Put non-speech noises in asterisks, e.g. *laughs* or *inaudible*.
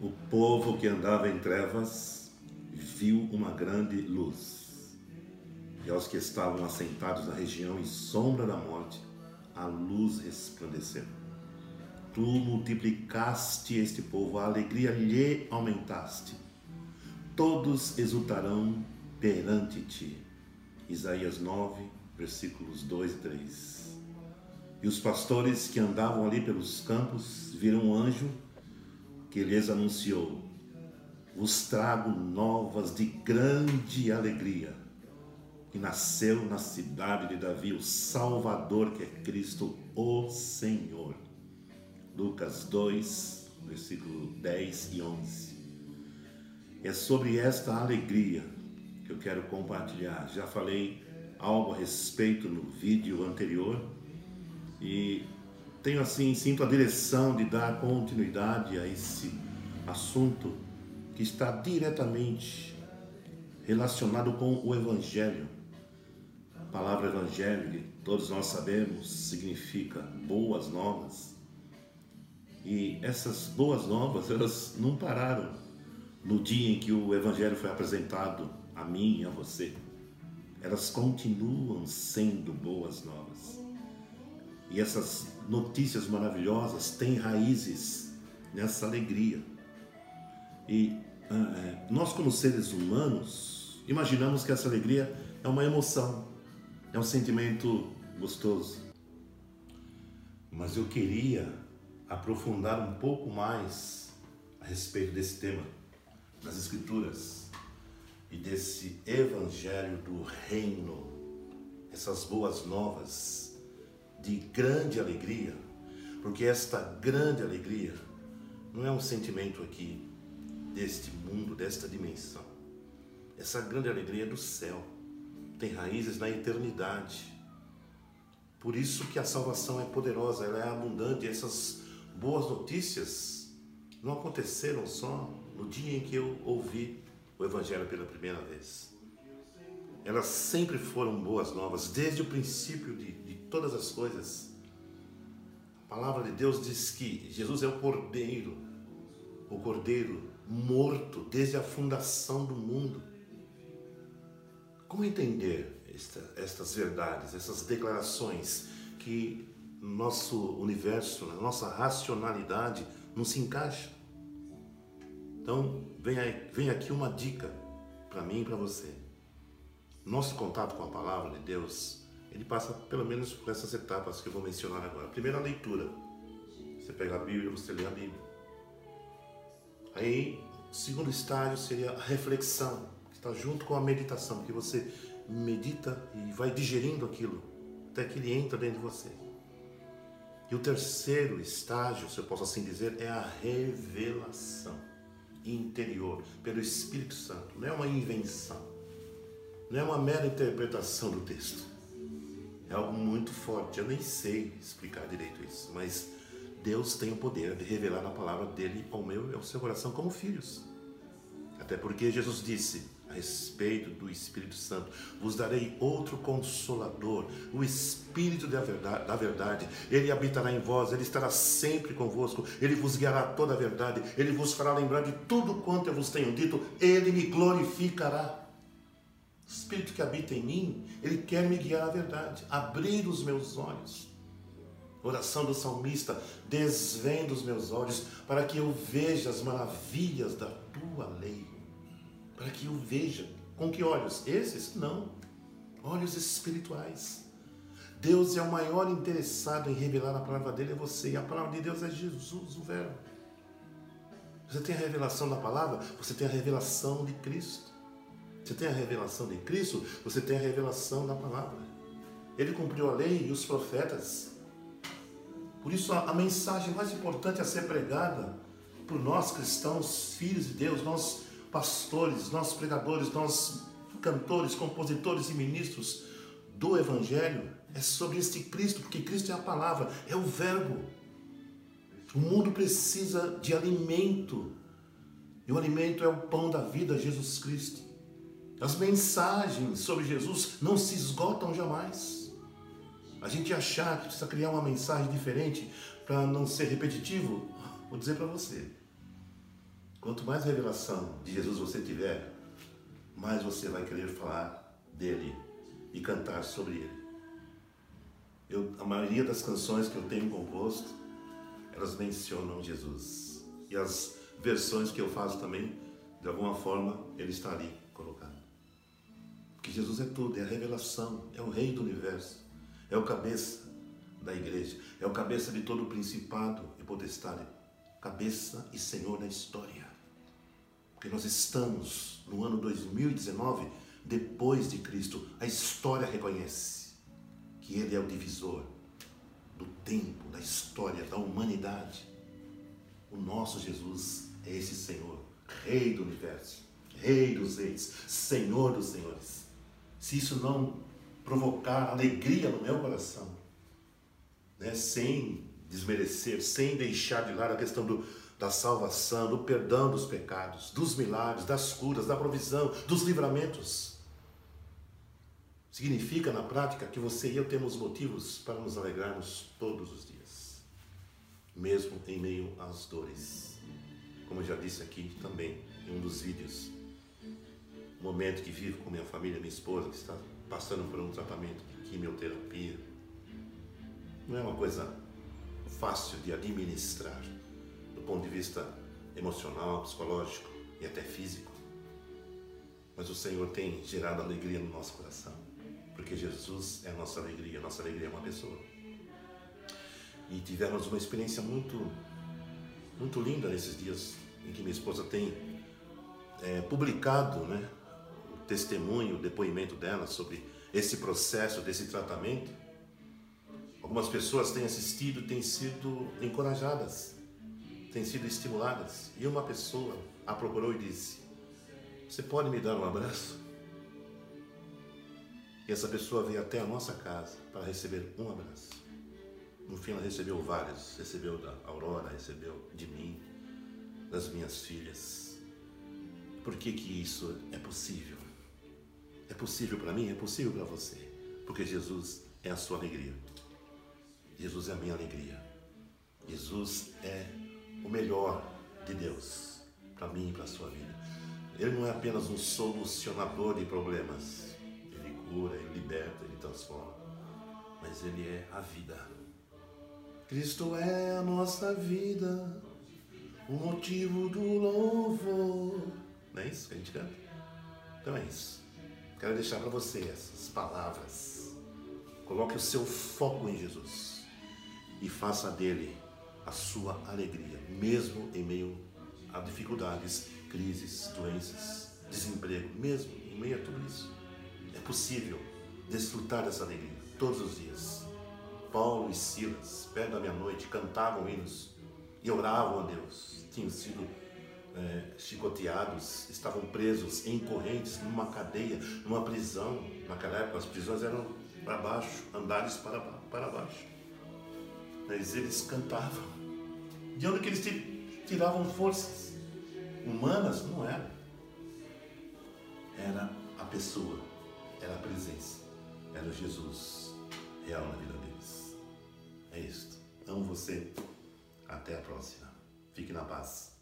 O povo que andava em trevas viu uma grande luz. E aos que estavam assentados na região em sombra da morte, a luz resplandeceu. Tu multiplicaste este povo, a alegria lhe aumentaste. Todos exultarão perante ti. Isaías 9, versículos 2 e 3. E os pastores que andavam ali pelos campos viram um anjo que lhes anunciou: Vos trago novas de grande alegria, que nasceu na cidade de Davi o Salvador, que é Cristo, o Senhor. Lucas 2, versículo 10 e 11. É sobre esta alegria que eu quero compartilhar. Já falei algo a respeito no vídeo anterior e tenho assim, sinto a direção de dar continuidade a esse assunto que está diretamente relacionado com o Evangelho. A palavra Evangelho, todos nós sabemos, significa boas novas. E essas boas novas, *laughs* elas não pararam no dia em que o Evangelho foi apresentado a mim e a você. Elas continuam sendo boas novas. E essas notícias maravilhosas têm raízes nessa alegria. E é, nós, como seres humanos, imaginamos que essa alegria é uma emoção, é um sentimento gostoso. Mas eu queria aprofundar um pouco mais a respeito desse tema das Escrituras e desse Evangelho do Reino, essas boas novas grande alegria, porque esta grande alegria não é um sentimento aqui deste mundo, desta dimensão. Essa grande alegria é do céu, tem raízes na eternidade. Por isso que a salvação é poderosa, ela é abundante. Essas boas notícias não aconteceram só no dia em que eu ouvi o Evangelho pela primeira vez. Elas sempre foram boas novas, desde o princípio de, de todas as coisas. A palavra de Deus diz que Jesus é o Cordeiro, o Cordeiro morto desde a fundação do mundo. Como entender esta, estas verdades, essas declarações que no nosso universo, na nossa racionalidade não se encaixa? Então, vem, aí, vem aqui uma dica para mim e para você. Nosso contato com a palavra de Deus ele passa pelo menos por essas etapas que eu vou mencionar agora. Primeiro, a leitura. Você pega a Bíblia, você lê a Bíblia. Aí, o segundo estágio seria a reflexão, que está junto com a meditação, que você medita e vai digerindo aquilo, até que ele entra dentro de você. E o terceiro estágio, se eu posso assim dizer, é a revelação interior pelo Espírito Santo. Não é uma invenção, não é uma mera interpretação do texto é algo muito forte. Eu nem sei explicar direito isso, mas Deus tem o poder de revelar na palavra dele ao meu e ao seu coração como filhos. Até porque Jesus disse a respeito do Espírito Santo: Vos darei outro consolador, o Espírito da verdade, da verdade. Ele habitará em vós, ele estará sempre convosco, ele vos guiará toda a verdade, ele vos fará lembrar de tudo quanto eu vos tenho dito, ele me glorificará. Espírito que habita em mim, ele quer me guiar à verdade, abrir os meus olhos. Oração do salmista, desvenda os meus olhos para que eu veja as maravilhas da tua lei. Para que eu veja. Com que olhos? Esses? Não. Olhos espirituais. Deus é o maior interessado em revelar a palavra dele a você. E a palavra de Deus é Jesus, o Verbo. Você tem a revelação da palavra, você tem a revelação de Cristo. Você tem a revelação de Cristo, você tem a revelação da palavra. Ele cumpriu a lei e os profetas. Por isso, a, mensagem mais importante a ser pregada por nós cristãos, filhos de Deus, nós pastores, nós pregadores, nós cantores, compositores e ministros do Evangelho, é sobre este Cristo, porque Cristo é a palavra, é o Verbo. O mundo precisa de alimento, e o alimento é o pão da vida, Jesus Cristo. As mensagens sobre Jesus não se esgotam jamais. A gente achar que precisa criar uma mensagem diferente para não ser repetitivo, vou dizer para você. Quanto mais revelação de Jesus você tiver, mais você vai querer falar dele e cantar sobre ele. Eu, a maioria das canções que eu tenho composto, elas mencionam Jesus. E as versões que eu faço também, de alguma forma, ele está ali colocado. Porque Jesus é tudo, é a revelação, é o rei do universo, é o cabeça da igreja, é o cabeça de todo o principado e potestade, cabeça e senhor da história. Porque nós estamos no ano 2019 depois de Cristo. A história reconhece que Ele é o divisor do tempo, da história, da humanidade. O nosso Jesus é esse Senhor, Rei do universo, Rei dos reis, Senhor dos senhores. Se isso não provocar alegria no meu coração, né, sem desmerecer, sem deixar de lado a questão do, da salvação, do perdão dos pecados, dos milagres, das curas, da provisão, dos livramentos. Significa na prática que você e eu temos motivos para nos alegrarmos todos os dias, mesmo em meio às dores. Como eu já disse aqui também em um dos vídeos, momento que vivo com minha família, minha esposa, que está passando por um tratamento de quimioterapia, não é uma coisa fácil de administrar do ponto de vista emocional, psicológico e até físico. Mas o Senhor tem gerado alegria no nosso coração, porque Jesus é a nossa alegria, a nossa alegria é uma pessoa. E tivemos uma experiência muito, muito linda nesses dias em que minha esposa tem é, publicado né, testemunho, depoimento dela sobre esse processo, desse tratamento. Algumas pessoas têm assistido, têm sido encorajadas têm sido estimuladas. E uma pessoa a procurou e disse: Você pode me dar um abraço? E essa pessoa veio até a nossa casa para receber um abraço. No fim, ela recebeu vários: recebeu da Aurora, recebeu de mim, das minhas filhas. Por que, que isso é possível? É possível para mim, é possível para você, porque Jesus é a sua alegria. Jesus é a minha alegria. Jesus é o melhor de Deus para mim e para a sua vida. Ele não é apenas um solucionador de problemas. Ele cura, ele liberta, ele transforma. Mas ele é a vida. Cristo é a nossa vida, o motivo do louvor. Não é isso que a gente canta? Então é isso. Quero deixar para você essas palavras. Coloque o seu foco em Jesus e faça dele a sua alegria, mesmo em meio a dificuldades, crises, doenças, desemprego, mesmo em meio a tudo isso. É possível desfrutar dessa alegria todos os dias. Paulo e Silas, perto da meia-noite, cantavam hinos e oravam a Deus. Tinham sido é, chicoteados, estavam presos em correntes, numa cadeia, numa prisão. Naquela época, as prisões eram para baixo, andares para, para baixo. Mas eles cantavam. De onde que eles tiravam forças? Humanas? Não era. Era a pessoa, era a presença, era Jesus real na vida deles. É isto. Amo você. Até a próxima. Fique na paz.